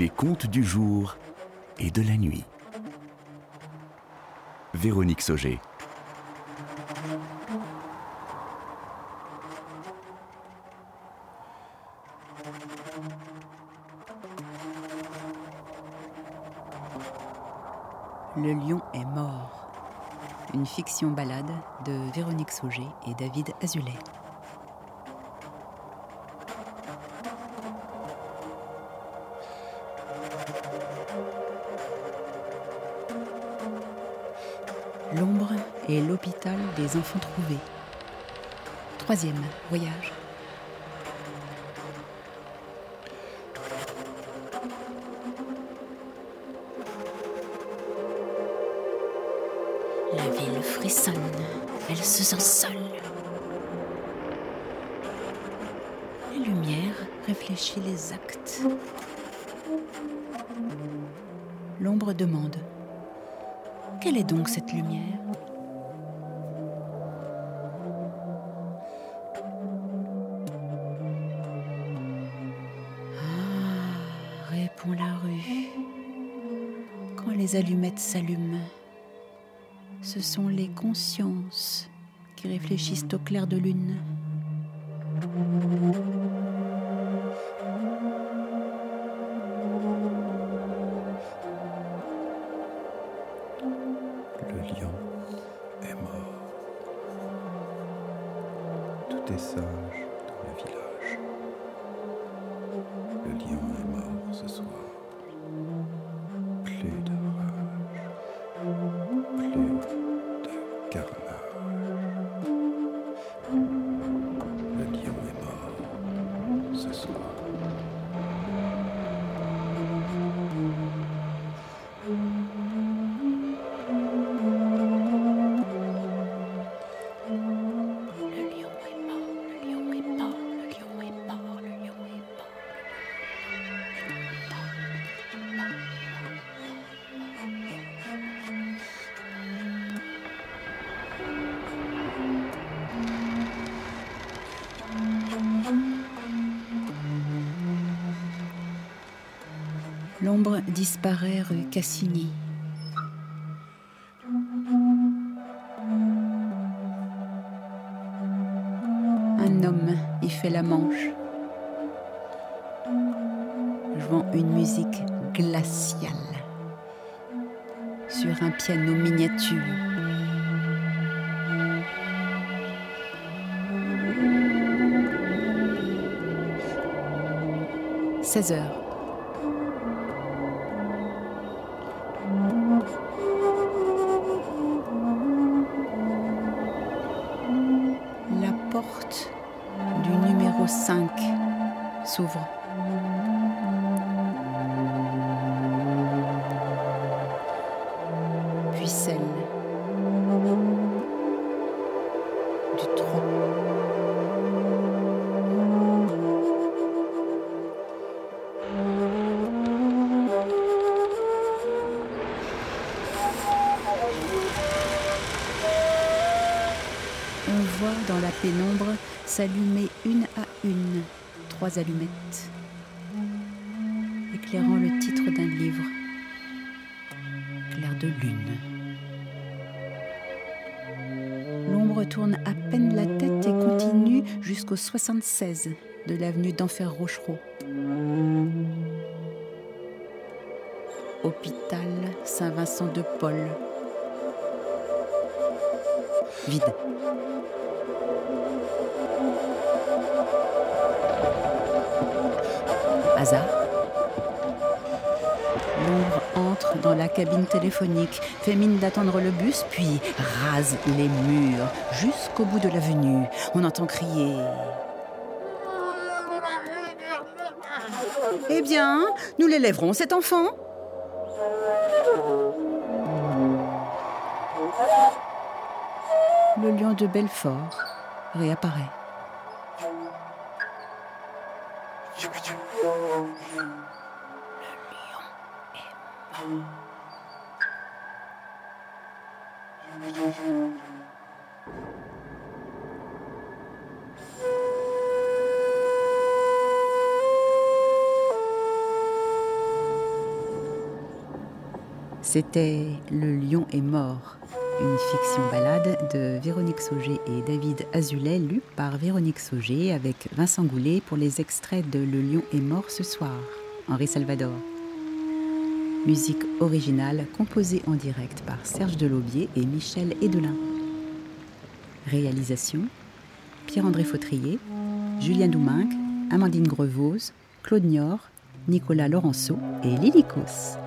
Les contes du jour et de la nuit. Véronique Sauger. Le lion est mort. Une fiction balade de Véronique Sauger et David Azulet. L'ombre et l'hôpital des enfants trouvés. Troisième voyage. La ville frissonne, elle se sent seule. Les lumières réfléchissent les actes. L'ombre demande Quelle est donc cette lumière Ah, répond la rue. Quand les allumettes s'allument, ce sont les consciences qui réfléchissent au clair de lune. Est sage L'ombre disparaît rue Cassini. Un homme y fait la manche, jouant une musique glaciale sur un piano miniature. Seize heures. Du numéro 5 s'ouvre. Puis celle du 3. On voit dans la pénombre s'allumer une à une trois allumettes, éclairant le titre d'un livre, Clair de lune. L'ombre tourne à peine la tête et continue jusqu'au 76 de l'avenue d'Enfer Rochereau. Hôpital Saint-Vincent de Paul. Vide. Hasard. L'ombre entre dans la cabine téléphonique, fait mine d'attendre le bus, puis rase les murs jusqu'au bout de l'avenue. On entend crier. Eh bien, nous l'élèverons, cet enfant Le lion de Belfort réapparaît. C'était Le lion est mort une fiction balade de Véronique Sauger et David Azulet, lue par Véronique Sauger avec Vincent Goulet pour les extraits de Le lion est mort ce soir, Henri Salvador. Musique originale composée en direct par Serge Delaubier et Michel Edelin. Réalisation Pierre-André Fautrier, Julien Douminc, Amandine Grevose, Claude Niort, Nicolas Laurenceau et Lily Cos.